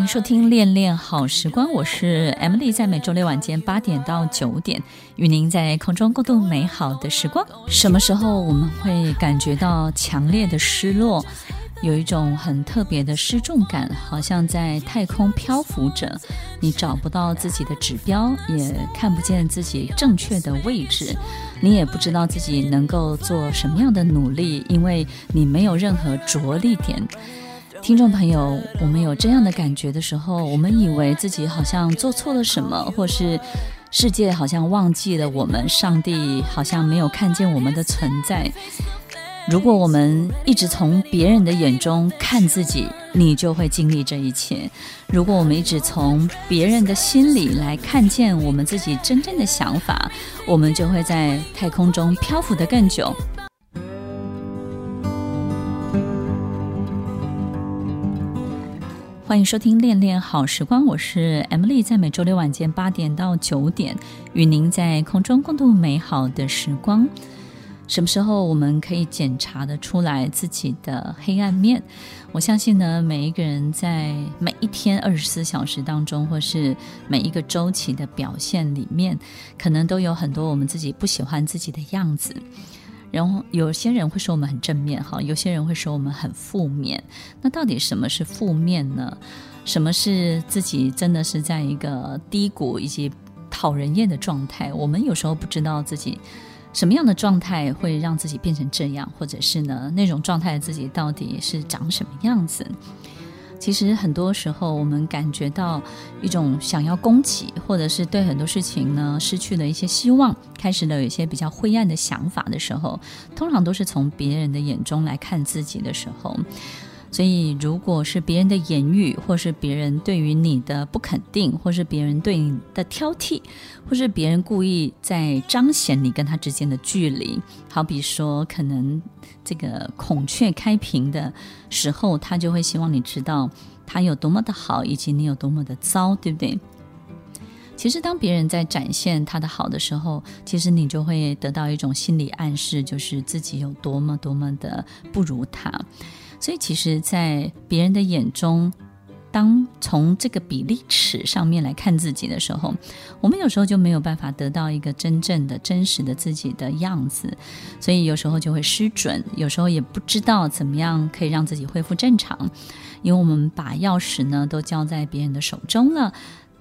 欢迎收听《恋恋好时光》，我是 Emily，在每周六晚间八点到九点，与您在空中共度美好的时光。什么时候我们会感觉到强烈的失落，有一种很特别的失重感，好像在太空漂浮着，你找不到自己的指标，也看不见自己正确的位置，你也不知道自己能够做什么样的努力，因为你没有任何着力点。听众朋友，我们有这样的感觉的时候，我们以为自己好像做错了什么，或是世界好像忘记了我们，上帝好像没有看见我们的存在。如果我们一直从别人的眼中看自己，你就会经历这一切；如果我们一直从别人的心里来看见我们自己真正的想法，我们就会在太空中漂浮得更久。欢迎收听《恋恋好时光》，我是 Emily，在每周六晚间八点到九点，与您在空中共度美好的时光。什么时候我们可以检查得出来自己的黑暗面？我相信呢，每一个人在每一天二十四小时当中，或是每一个周期的表现里面，可能都有很多我们自己不喜欢自己的样子。然后有些人会说我们很正面哈，有些人会说我们很负面。那到底什么是负面呢？什么是自己真的是在一个低谷以及讨人厌的状态？我们有时候不知道自己什么样的状态会让自己变成这样，或者是呢，那种状态的自己到底是长什么样子？其实很多时候，我们感觉到一种想要攻击，或者是对很多事情呢失去了一些希望，开始了有一些比较灰暗的想法的时候，通常都是从别人的眼中来看自己的时候。所以，如果是别人的言语，或是别人对于你的不肯定，或是别人对你的挑剔，或是别人故意在彰显你跟他之间的距离，好比说，可能这个孔雀开屏的时候，他就会希望你知道他有多么的好，以及你有多么的糟，对不对？其实，当别人在展现他的好的时候，其实你就会得到一种心理暗示，就是自己有多么多么的不如他。所以，其实，在别人的眼中，当从这个比例尺上面来看自己的时候，我们有时候就没有办法得到一个真正的、真实的自己的样子，所以有时候就会失准，有时候也不知道怎么样可以让自己恢复正常，因为我们把钥匙呢都交在别人的手中了。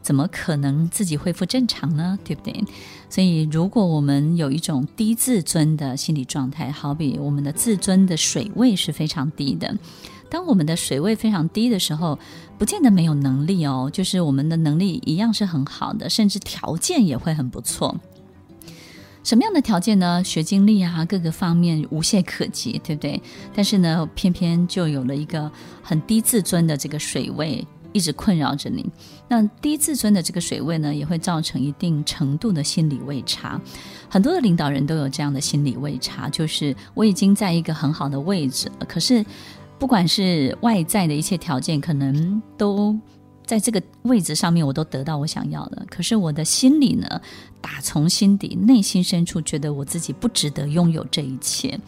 怎么可能自己恢复正常呢？对不对？所以，如果我们有一种低自尊的心理状态，好比我们的自尊的水位是非常低的。当我们的水位非常低的时候，不见得没有能力哦，就是我们的能力一样是很好的，甚至条件也会很不错。什么样的条件呢？学经历啊，各个方面无懈可击，对不对？但是呢，偏偏就有了一个很低自尊的这个水位。一直困扰着你，那低自尊的这个水位呢，也会造成一定程度的心理位差。很多的领导人都有这样的心理位差，就是我已经在一个很好的位置了，可是不管是外在的一切条件，可能都在这个位置上面，我都得到我想要的。可是我的心里呢，打从心底、内心深处，觉得我自己不值得拥有这一切，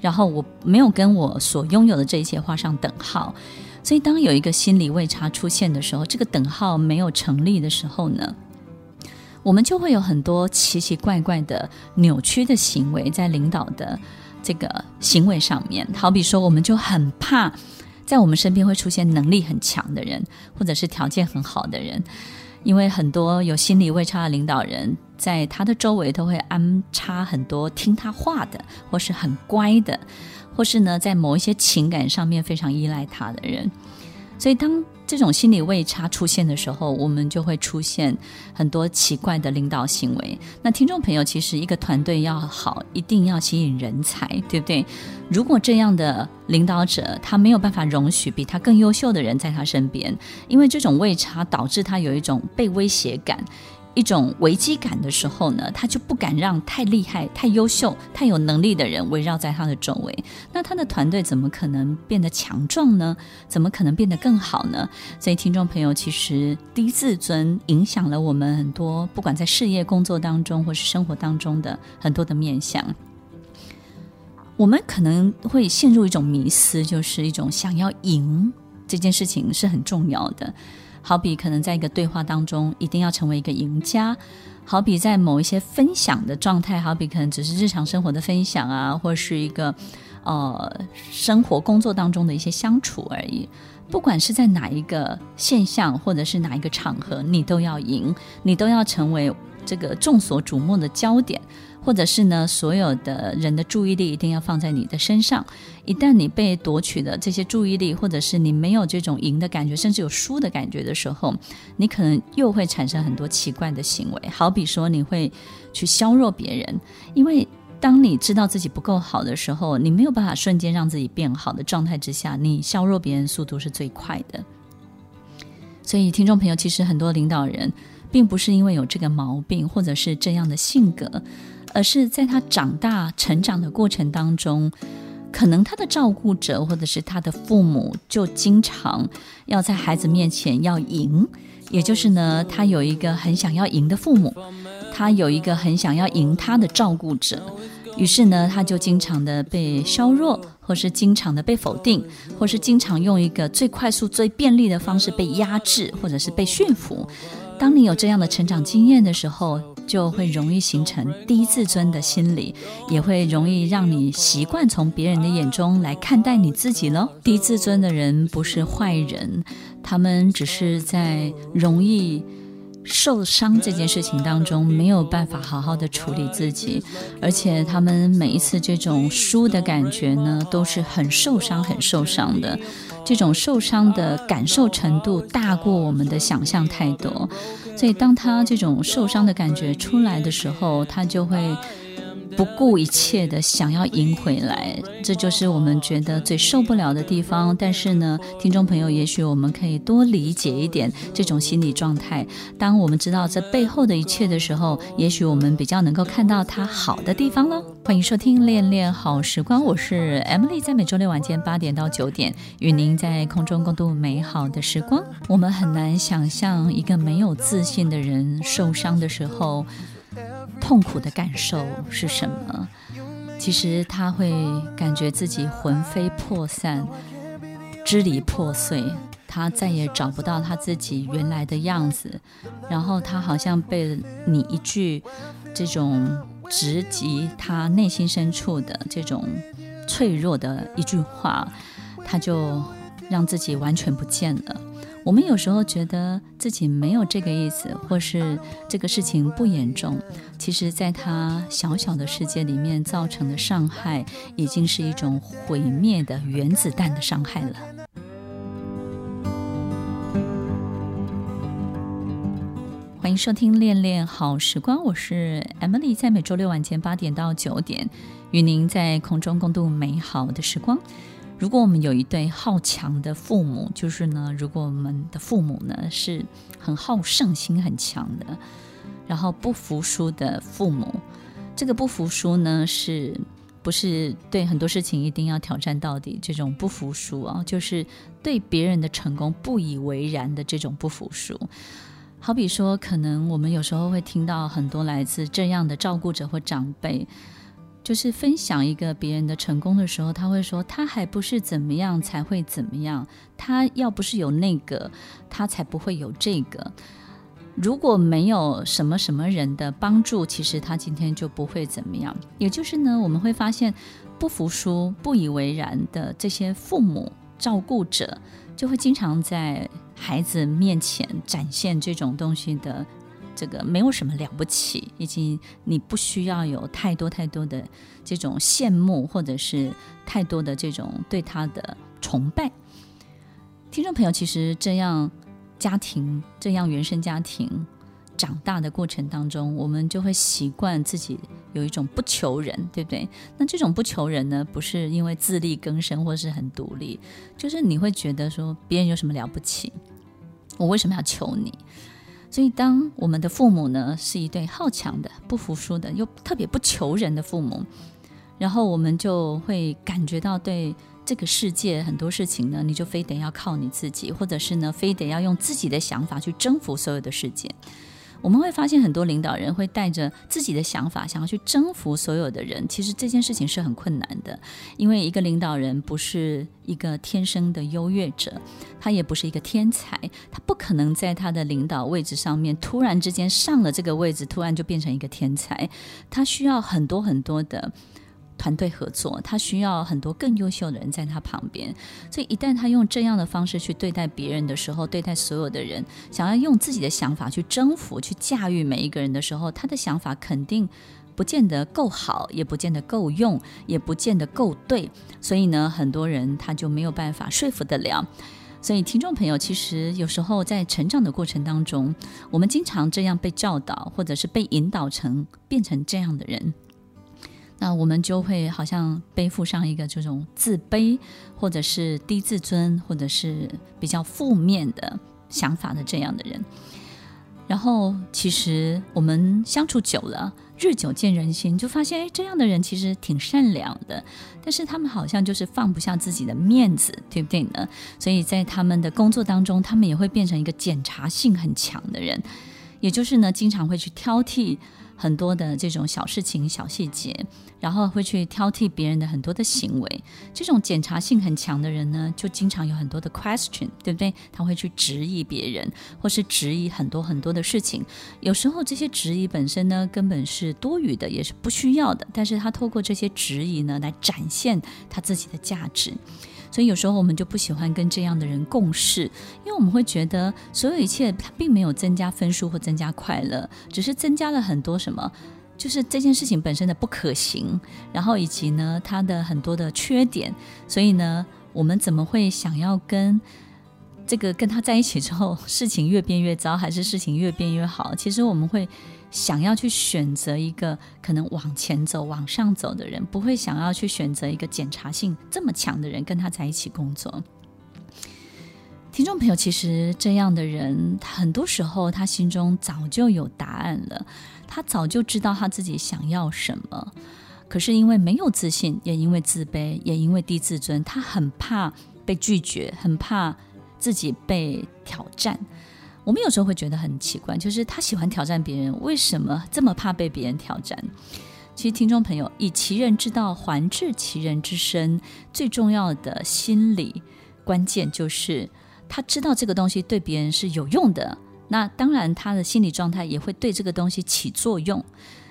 然后我没有跟我所拥有的这一切画上等号。所以，当有一个心理位差出现的时候，这个等号没有成立的时候呢，我们就会有很多奇奇怪怪的扭曲的行为在领导的这个行为上面。好比说，我们就很怕在我们身边会出现能力很强的人，或者是条件很好的人，因为很多有心理位差的领导人，在他的周围都会安插很多听他话的，或是很乖的。或是呢，在某一些情感上面非常依赖他的人，所以当这种心理位差出现的时候，我们就会出现很多奇怪的领导行为。那听众朋友，其实一个团队要好，一定要吸引人才，对不对？如果这样的领导者他没有办法容许比他更优秀的人在他身边，因为这种位差导致他有一种被威胁感。一种危机感的时候呢，他就不敢让太厉害、太优秀、太有能力的人围绕在他的周围。那他的团队怎么可能变得强壮呢？怎么可能变得更好呢？所以，听众朋友，其实低自尊影响了我们很多，不管在事业、工作当中，或是生活当中的很多的面向。我们可能会陷入一种迷思，就是一种想要赢这件事情是很重要的。好比可能在一个对话当中，一定要成为一个赢家；好比在某一些分享的状态，好比可能只是日常生活的分享啊，或是一个呃生活工作当中的一些相处而已。不管是在哪一个现象，或者是哪一个场合，你都要赢，你都要成为这个众所瞩目的焦点。或者是呢，所有的人的注意力一定要放在你的身上。一旦你被夺取了这些注意力，或者是你没有这种赢的感觉，甚至有输的感觉的时候，你可能又会产生很多奇怪的行为。好比说，你会去削弱别人，因为当你知道自己不够好的时候，你没有办法瞬间让自己变好的状态之下，你削弱别人速度是最快的。所以，听众朋友，其实很多领导人并不是因为有这个毛病，或者是这样的性格。而是在他长大成长的过程当中，可能他的照顾者或者是他的父母就经常要在孩子面前要赢，也就是呢，他有一个很想要赢的父母，他有一个很想要赢他的照顾者，于是呢，他就经常的被削弱，或是经常的被否定，或是经常用一个最快速、最便利的方式被压制，或者是被驯服。当你有这样的成长经验的时候，就会容易形成低自尊的心理，也会容易让你习惯从别人的眼中来看待你自己喽。低自尊的人不是坏人，他们只是在容易受伤这件事情当中没有办法好好的处理自己，而且他们每一次这种输的感觉呢，都是很受伤、很受伤的。这种受伤的感受程度大过我们的想象太多。所以，当他这种受伤的感觉出来的时候，他就会不顾一切的想要赢回来。这就是我们觉得最受不了的地方。但是呢，听众朋友，也许我们可以多理解一点这种心理状态。当我们知道这背后的一切的时候，也许我们比较能够看到他好的地方喽。欢迎收听《恋恋好时光》，我是 Emily，在每周六晚间八点到九点，与您在空中共度美好的时光。我们很难想象一个没有自信的人受伤的时候，痛苦的感受是什么？其实他会感觉自己魂飞魄散、支离破碎，他再也找不到他自己原来的样子，然后他好像被你一句这种。直击他内心深处的这种脆弱的一句话，他就让自己完全不见了。我们有时候觉得自己没有这个意思，或是这个事情不严重，其实，在他小小的世界里面造成的伤害，已经是一种毁灭的原子弹的伤害了。欢迎收听《恋恋好时光》，我是 Emily，在每周六晚间八点到九点，与您在空中共度美好的时光。如果我们有一对好强的父母，就是呢，如果我们的父母呢是很好胜心很强的，然后不服输的父母，这个不服输呢，是不是对很多事情一定要挑战到底？这种不服输啊，就是对别人的成功不以为然的这种不服输。好比说，可能我们有时候会听到很多来自这样的照顾者或长辈，就是分享一个别人的成功的时候，他会说：“他还不是怎么样才会怎么样，他要不是有那个，他才不会有这个。如果没有什么什么人的帮助，其实他今天就不会怎么样。”也就是呢，我们会发现不服输、不以为然的这些父母照顾者，就会经常在。孩子面前展现这种东西的，这个没有什么了不起，以及你不需要有太多太多的这种羡慕，或者是太多的这种对他的崇拜。听众朋友，其实这样家庭，这样原生家庭长大的过程当中，我们就会习惯自己有一种不求人，对不对？那这种不求人呢，不是因为自力更生或是很独立，就是你会觉得说别人有什么了不起。我为什么要求你？所以，当我们的父母呢是一对好强的、不服输的，又特别不求人的父母，然后我们就会感觉到对这个世界很多事情呢，你就非得要靠你自己，或者是呢，非得要用自己的想法去征服所有的世界。我们会发现很多领导人会带着自己的想法，想要去征服所有的人。其实这件事情是很困难的，因为一个领导人不是一个天生的优越者，他也不是一个天才，他不可能在他的领导位置上面突然之间上了这个位置，突然就变成一个天才。他需要很多很多的。团队合作，他需要很多更优秀的人在他旁边，所以一旦他用这样的方式去对待别人的时候，对待所有的人，想要用自己的想法去征服、去驾驭每一个人的时候，他的想法肯定不见得够好，也不见得够用，也不见得够对，所以呢，很多人他就没有办法说服得了。所以，听众朋友，其实有时候在成长的过程当中，我们经常这样被教导，或者是被引导成变成这样的人。那我们就会好像背负上一个这种自卑，或者是低自尊，或者是比较负面的想法的这样的人。然后，其实我们相处久了，日久见人心，就发现，哎，这样的人其实挺善良的，但是他们好像就是放不下自己的面子，对不对呢？所以在他们的工作当中，他们也会变成一个检查性很强的人，也就是呢，经常会去挑剔。很多的这种小事情、小细节，然后会去挑剔别人的很多的行为。这种检查性很强的人呢，就经常有很多的 question，对不对？他会去质疑别人，或是质疑很多很多的事情。有时候这些质疑本身呢，根本是多余的，也是不需要的。但是他透过这些质疑呢，来展现他自己的价值。所以有时候我们就不喜欢跟这样的人共事，因为我们会觉得所有一切他并没有增加分数或增加快乐，只是增加了很多什么，就是这件事情本身的不可行，然后以及呢他的很多的缺点。所以呢，我们怎么会想要跟这个跟他在一起之后，事情越变越糟，还是事情越变越好？其实我们会。想要去选择一个可能往前走、往上走的人，不会想要去选择一个检查性这么强的人跟他在一起工作。听众朋友，其实这样的人，很多时候他心中早就有答案了，他早就知道他自己想要什么，可是因为没有自信，也因为自卑，也因为低自尊，他很怕被拒绝，很怕自己被挑战。我们有时候会觉得很奇怪，就是他喜欢挑战别人，为什么这么怕被别人挑战？其实，听众朋友，以其人之道还治其人之身，最重要的心理关键就是他知道这个东西对别人是有用的，那当然他的心理状态也会对这个东西起作用。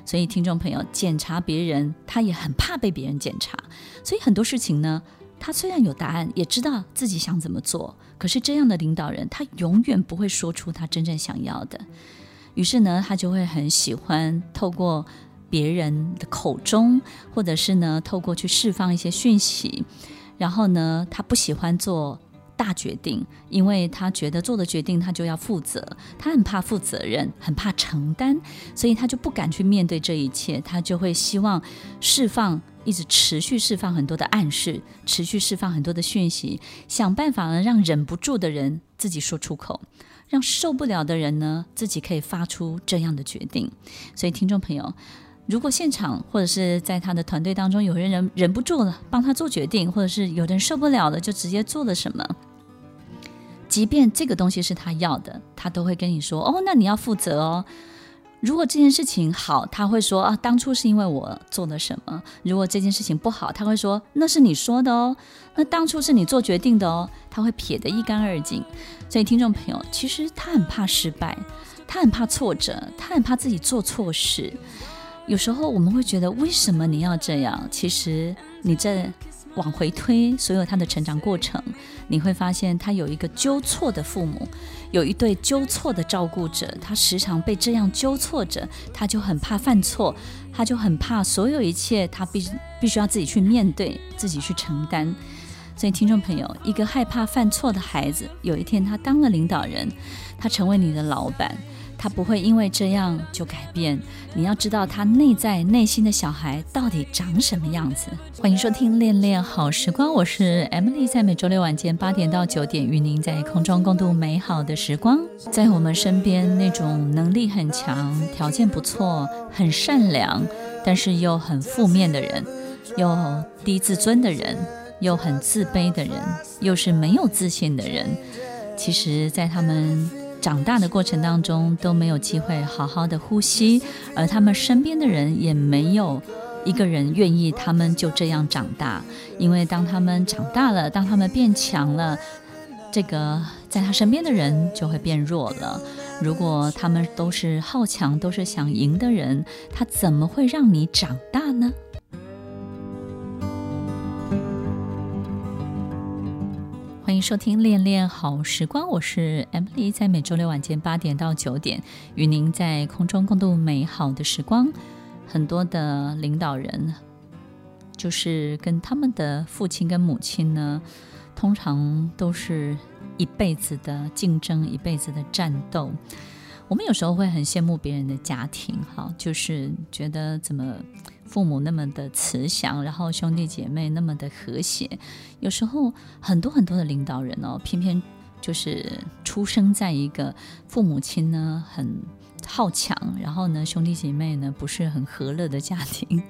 所以，听众朋友，检查别人，他也很怕被别人检查，所以很多事情呢。他虽然有答案，也知道自己想怎么做，可是这样的领导人，他永远不会说出他真正想要的。于是呢，他就会很喜欢透过别人的口中，或者是呢，透过去释放一些讯息。然后呢，他不喜欢做大决定，因为他觉得做的决定他就要负责，他很怕负责任，很怕承担，所以他就不敢去面对这一切。他就会希望释放。一直持续释放很多的暗示，持续释放很多的讯息，想办法呢，让忍不住的人自己说出口，让受不了的人呢，自己可以发出这样的决定。所以，听众朋友，如果现场或者是在他的团队当中有人忍忍不住了，帮他做决定，或者是有人受不了了，就直接做了什么，即便这个东西是他要的，他都会跟你说：“哦，那你要负责哦。”如果这件事情好，他会说啊，当初是因为我做了什么；如果这件事情不好，他会说那是你说的哦，那当初是你做决定的哦，他会撇得一干二净。所以，听众朋友，其实他很怕失败，他很怕挫折，他很怕自己做错事。有时候我们会觉得，为什么你要这样？其实你在。往回推所有他的成长过程，你会发现他有一个纠错的父母，有一对纠错的照顾者，他时常被这样纠错着，他就很怕犯错，他就很怕所有一切，他必必须要自己去面对，自己去承担。所以，听众朋友，一个害怕犯错的孩子，有一天他当了领导人，他成为你的老板。他不会因为这样就改变。你要知道他内在内心的小孩到底长什么样子。欢迎收听《恋恋好时光》，我是 Emily，在每周六晚间八点到九点，与您在空中共度美好的时光。在我们身边，那种能力很强、条件不错、很善良，但是又很负面的人，又低自尊的人，又很自卑的人，又是没有自信的人，其实，在他们。长大的过程当中都没有机会好好的呼吸，而他们身边的人也没有一个人愿意他们就这样长大。因为当他们长大了，当他们变强了，这个在他身边的人就会变弱了。如果他们都是好强，都是想赢的人，他怎么会让你长大呢？欢迎收听《恋恋好时光》，我是 Emily，在每周六晚间八点到九点，与您在空中共度美好的时光。很多的领导人，就是跟他们的父亲跟母亲呢，通常都是一辈子的竞争，一辈子的战斗。我们有时候会很羡慕别人的家庭，哈，就是觉得怎么父母那么的慈祥，然后兄弟姐妹那么的和谐。有时候很多很多的领导人哦，偏偏就是出生在一个父母亲呢很好强，然后呢兄弟姐妹呢不是很和乐的家庭。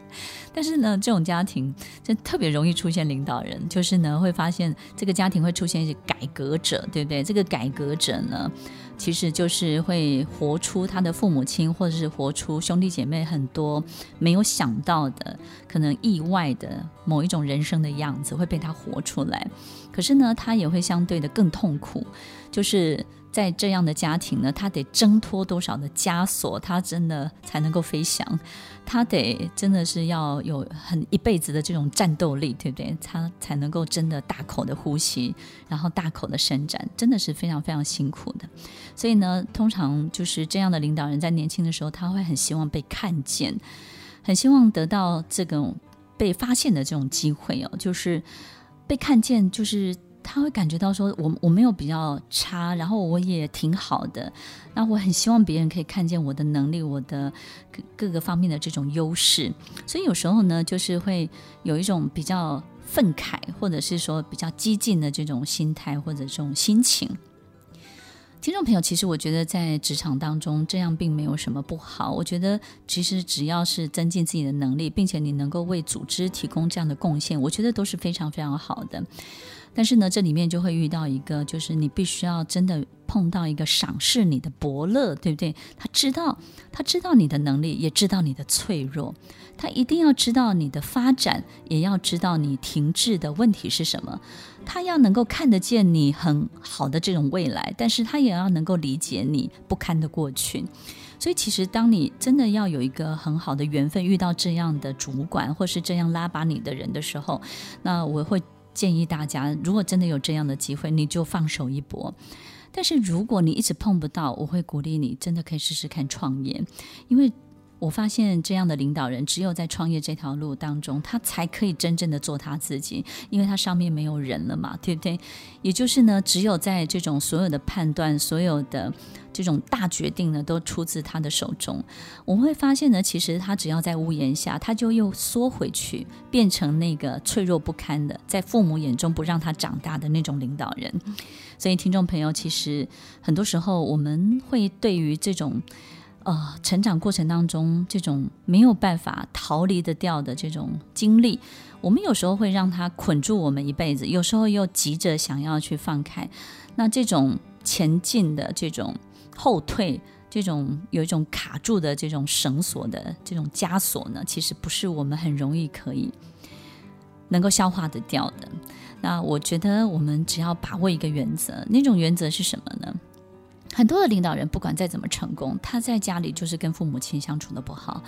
但是呢，这种家庭就特别容易出现领导人，就是呢会发现这个家庭会出现一些改革者，对不对？这个改革者呢。其实就是会活出他的父母亲，或者是活出兄弟姐妹很多没有想到的、可能意外的某一种人生的样子会被他活出来。可是呢，他也会相对的更痛苦，就是。在这样的家庭呢，他得挣脱多少的枷锁，他真的才能够飞翔。他得真的是要有很一辈子的这种战斗力，对不对？他才能够真的大口的呼吸，然后大口的伸展，真的是非常非常辛苦的。所以呢，通常就是这样的领导人在年轻的时候，他会很希望被看见，很希望得到这种被发现的这种机会哦，就是被看见，就是。他会感觉到说，我我没有比较差，然后我也挺好的，那我很希望别人可以看见我的能力，我的各各个方面的这种优势，所以有时候呢，就是会有一种比较愤慨，或者是说比较激进的这种心态或者这种心情。听众朋友，其实我觉得在职场当中这样并没有什么不好。我觉得其实只要是增进自己的能力，并且你能够为组织提供这样的贡献，我觉得都是非常非常好的。但是呢，这里面就会遇到一个，就是你必须要真的碰到一个赏识你的伯乐，对不对？他知道，他知道你的能力，也知道你的脆弱，他一定要知道你的发展，也要知道你停滞的问题是什么。他要能够看得见你很好的这种未来，但是他也要能够理解你不堪的过去。所以，其实当你真的要有一个很好的缘分，遇到这样的主管，或是这样拉拔你的人的时候，那我会。建议大家，如果真的有这样的机会，你就放手一搏。但是如果你一直碰不到，我会鼓励你，真的可以试试看创业，因为我发现这样的领导人，只有在创业这条路当中，他才可以真正的做他自己，因为他上面没有人了嘛，对不对？也就是呢，只有在这种所有的判断，所有的。这种大决定呢，都出自他的手中。我们会发现呢，其实他只要在屋檐下，他就又缩回去，变成那个脆弱不堪的，在父母眼中不让他长大的那种领导人。所以，听众朋友，其实很多时候我们会对于这种呃成长过程当中这种没有办法逃离得掉的这种经历，我们有时候会让它捆住我们一辈子，有时候又急着想要去放开。那这种前进的这种。后退，这种有一种卡住的这种绳索的这种枷锁呢，其实不是我们很容易可以能够消化得掉的。那我觉得我们只要把握一个原则，那种原则是什么呢？很多的领导人不管再怎么成功，他在家里就是跟父母亲相处的不好，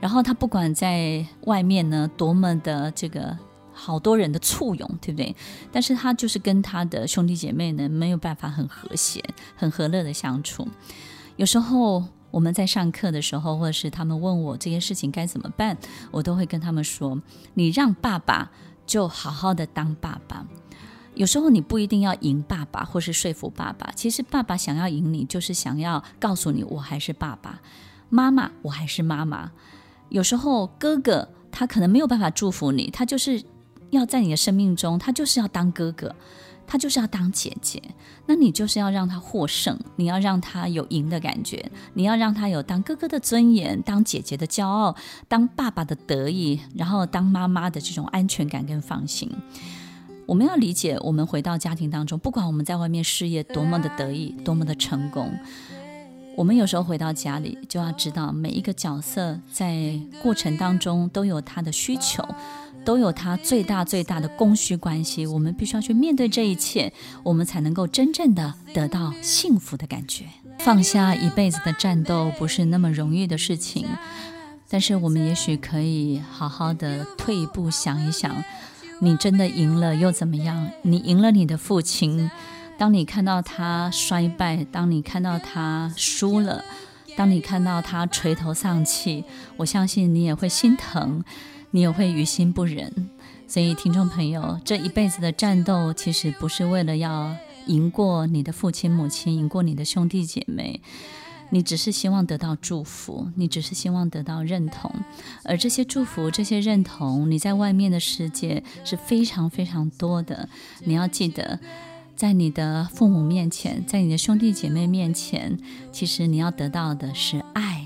然后他不管在外面呢多么的这个。好多人的簇拥，对不对？但是他就是跟他的兄弟姐妹呢，没有办法很和谐、很和乐的相处。有时候我们在上课的时候，或者是他们问我这件事情该怎么办，我都会跟他们说：你让爸爸就好好的当爸爸。有时候你不一定要赢爸爸，或是说服爸爸。其实爸爸想要赢你，就是想要告诉你，我还是爸爸；妈妈，我还是妈妈。有时候哥哥他可能没有办法祝福你，他就是要在你的生命中，他就是要当哥哥，他就是要当姐姐。那你就是要让他获胜，你要让他有赢的感觉，你要让他有当哥哥的尊严，当姐姐的骄傲，当爸爸的得意，然后当妈妈的这种安全感跟放心。我们要理解，我们回到家庭当中，不管我们在外面事业多么的得意，多么的成功，我们有时候回到家里，就要知道每一个角色在过程当中都有他的需求，都有他最大最大的供需关系。我们必须要去面对这一切，我们才能够真正的得到幸福的感觉。放下一辈子的战斗不是那么容易的事情，但是我们也许可以好好的退一步想一想。你真的赢了又怎么样？你赢了你的父亲。当你看到他衰败，当你看到他输了，当你看到他垂头丧气，我相信你也会心疼，你也会于心不忍。所以，听众朋友，这一辈子的战斗，其实不是为了要赢过你的父亲母亲，赢过你的兄弟姐妹。你只是希望得到祝福，你只是希望得到认同，而这些祝福、这些认同，你在外面的世界是非常非常多的。你要记得，在你的父母面前，在你的兄弟姐妹面前，其实你要得到的是爱，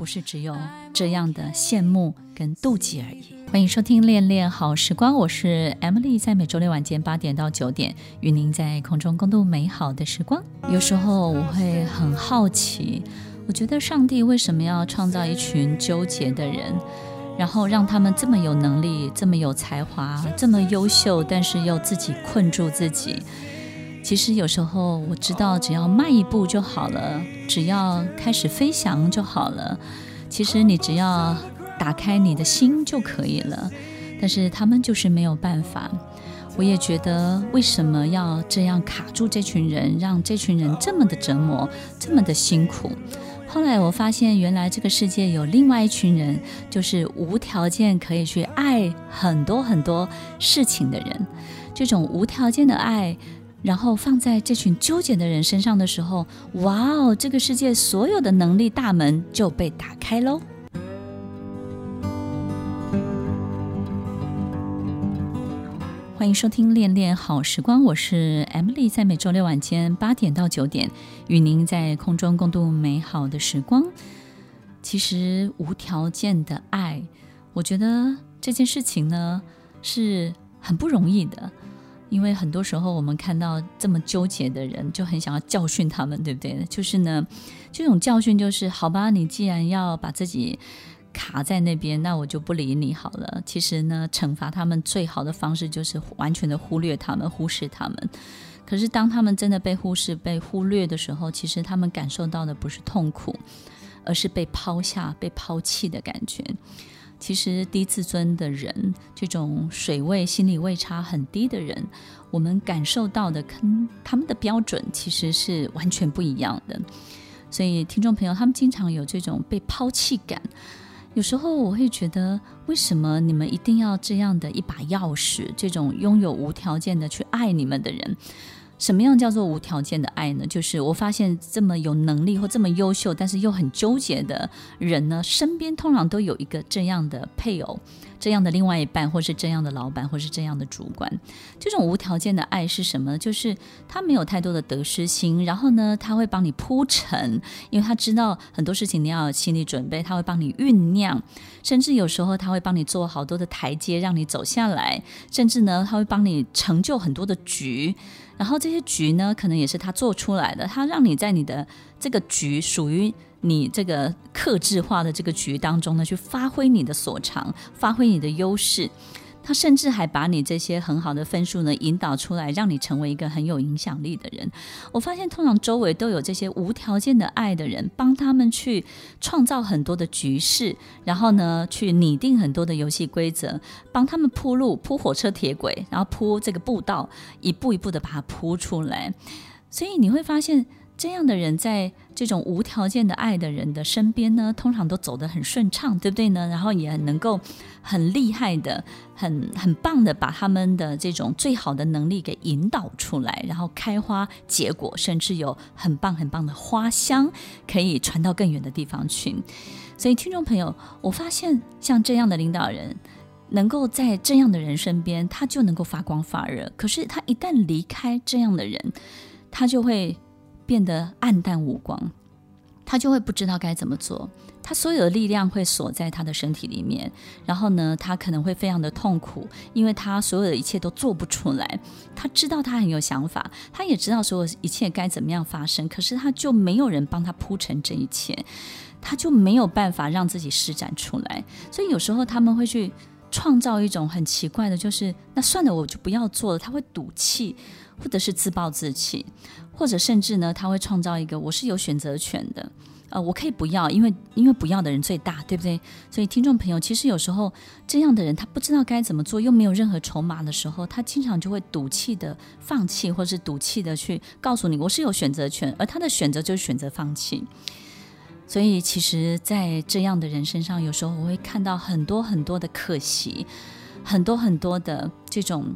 不是只有这样的羡慕跟妒忌而已。欢迎收听《恋恋好时光》，我是 Emily，在每周六晚间八点到九点，与您在空中共度美好的时光。有时候我会很好奇，我觉得上帝为什么要创造一群纠结的人，然后让他们这么有能力、这么有才华、这么优秀，但是又自己困住自己？其实有时候我知道，只要迈一步就好了，只要开始飞翔就好了。其实你只要。打开你的心就可以了，但是他们就是没有办法。我也觉得，为什么要这样卡住这群人，让这群人这么的折磨，这么的辛苦？后来我发现，原来这个世界有另外一群人，就是无条件可以去爱很多很多事情的人。这种无条件的爱，然后放在这群纠结的人身上的时候，哇哦，这个世界所有的能力大门就被打开喽。欢迎收听《恋恋好时光》，我是 Emily，在每周六晚间八点到九点，与您在空中共度美好的时光。其实无条件的爱，我觉得这件事情呢是很不容易的，因为很多时候我们看到这么纠结的人，就很想要教训他们，对不对？就是呢，这种教训就是，好吧，你既然要把自己。卡在那边，那我就不理你好了。其实呢，惩罚他们最好的方式就是完全的忽略他们，忽视他们。可是当他们真的被忽视、被忽略的时候，其实他们感受到的不是痛苦，而是被抛下、被抛弃的感觉。其实低自尊的人，这种水位、心理位差很低的人，我们感受到的跟他们的标准其实是完全不一样的。所以，听众朋友，他们经常有这种被抛弃感。有时候我会觉得，为什么你们一定要这样的一把钥匙？这种拥有无条件的去爱你们的人。什么样叫做无条件的爱呢？就是我发现这么有能力或这么优秀，但是又很纠结的人呢，身边通常都有一个这样的配偶、这样的另外一半，或是这样的老板，或是这样的主管。这种无条件的爱是什么？就是他没有太多的得失心，然后呢，他会帮你铺陈，因为他知道很多事情你要有心理准备，他会帮你酝酿，甚至有时候他会帮你做好多的台阶让你走下来，甚至呢，他会帮你成就很多的局。然后这些局呢，可能也是他做出来的，他让你在你的这个局属于你这个克制化的这个局当中呢，去发挥你的所长，发挥你的优势。他甚至还把你这些很好的分数呢引导出来，让你成为一个很有影响力的人。我发现通常周围都有这些无条件的爱的人，帮他们去创造很多的局势，然后呢去拟定很多的游戏规则，帮他们铺路、铺火车铁轨，然后铺这个步道，一步一步的把它铺出来。所以你会发现。这样的人在这种无条件的爱的人的身边呢，通常都走得很顺畅，对不对呢？然后也能够很厉害的、很很棒的把他们的这种最好的能力给引导出来，然后开花结果，甚至有很棒很棒的花香可以传到更远的地方去。所以，听众朋友，我发现像这样的领导人，能够在这样的人身边，他就能够发光发热。可是，他一旦离开这样的人，他就会变得黯淡无光，他就会不知道该怎么做，他所有的力量会锁在他的身体里面，然后呢，他可能会非常的痛苦，因为他所有的一切都做不出来。他知道他很有想法，他也知道所有一切该怎么样发生，可是他就没有人帮他铺成这一切，他就没有办法让自己施展出来。所以有时候他们会去创造一种很奇怪的，就是那算了，我就不要做了。他会赌气，或者是自暴自弃。或者甚至呢，他会创造一个我是有选择权的，呃，我可以不要，因为因为不要的人最大，对不对？所以听众朋友，其实有时候这样的人，他不知道该怎么做，又没有任何筹码的时候，他经常就会赌气的放弃，或是赌气的去告诉你，我是有选择权，而他的选择就是选择放弃。所以其实，在这样的人身上，有时候我会看到很多很多的可惜，很多很多的这种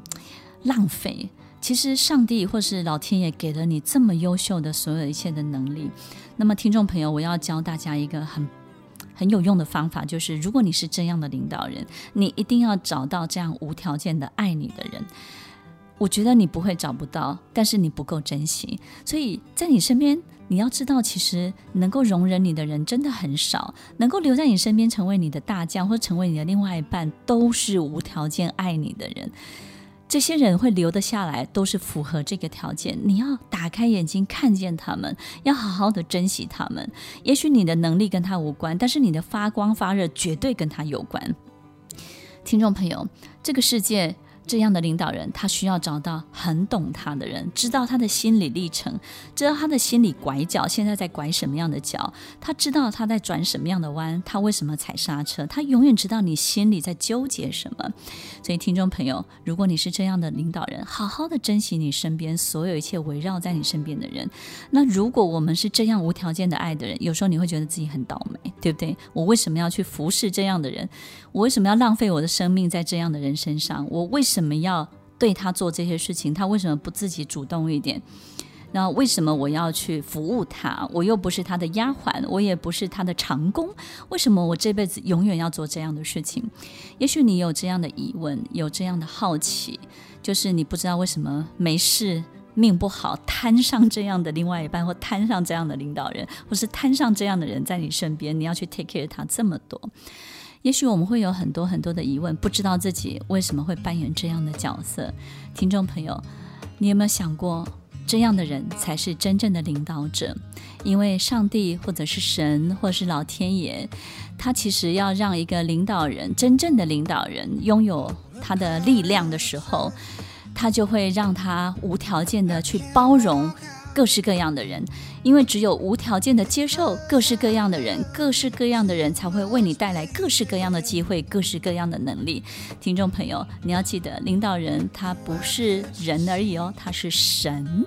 浪费。其实，上帝或是老天爷给了你这么优秀的所有一切的能力。那么，听众朋友，我要教大家一个很很有用的方法，就是如果你是这样的领导人，你一定要找到这样无条件的爱你的人。我觉得你不会找不到，但是你不够珍惜。所以在你身边，你要知道，其实能够容忍你的人真的很少，能够留在你身边成为你的大将或成为你的另外一半，都是无条件爱你的人。这些人会留得下来，都是符合这个条件。你要打开眼睛看见他们，要好好的珍惜他们。也许你的能力跟他无关，但是你的发光发热绝对跟他有关。听众朋友，这个世界。这样的领导人，他需要找到很懂他的人，知道他的心理历程，知道他的心理拐角现在在拐什么样的角，他知道他在转什么样的弯，他为什么踩刹车，他永远知道你心里在纠结什么。所以，听众朋友，如果你是这样的领导人，好好的珍惜你身边所有一切围绕在你身边的人。那如果我们是这样无条件的爱的人，有时候你会觉得自己很倒霉，对不对？我为什么要去服侍这样的人？我为什么要浪费我的生命在这样的人身上？我为什么要对他做这些事情？他为什么不自己主动一点？那为什么我要去服务他？我又不是他的丫鬟，我也不是他的长工，为什么我这辈子永远要做这样的事情？也许你有这样的疑问，有这样的好奇，就是你不知道为什么没事命不好，摊上这样的另外一半，或摊上这样的领导人，或是摊上这样的人在你身边，你要去 take care 他这么多。也许我们会有很多很多的疑问，不知道自己为什么会扮演这样的角色。听众朋友，你有没有想过，这样的人才是真正的领导者？因为上帝或者是神或者是老天爷，他其实要让一个领导人，真正的领导人拥有他的力量的时候，他就会让他无条件的去包容各式各样的人。因为只有无条件的接受各式各样的人，各式各样的人才会为你带来各式各样的机会，各式各样的能力。听众朋友，你要记得，领导人他不是人而已哦，他是神。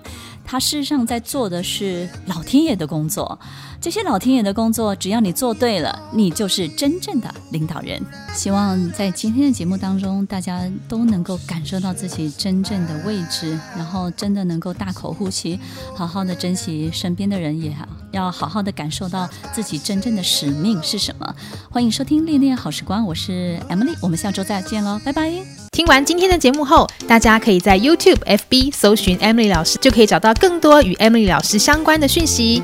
他事实上在做的是老天爷的工作，这些老天爷的工作，只要你做对了，你就是真正的领导人。希望在今天的节目当中，大家都能够感受到自己真正的位置，然后真的能够大口呼吸，好好的珍惜身边的人，也要好好的感受到自己真正的使命是什么。欢迎收听《恋恋好时光》，我是 Emily，我们下周再见喽，拜拜。听完今天的节目后，大家可以在 YouTube、FB 搜寻 Emily 老师，就可以找到更多与 Emily 老师相关的讯息。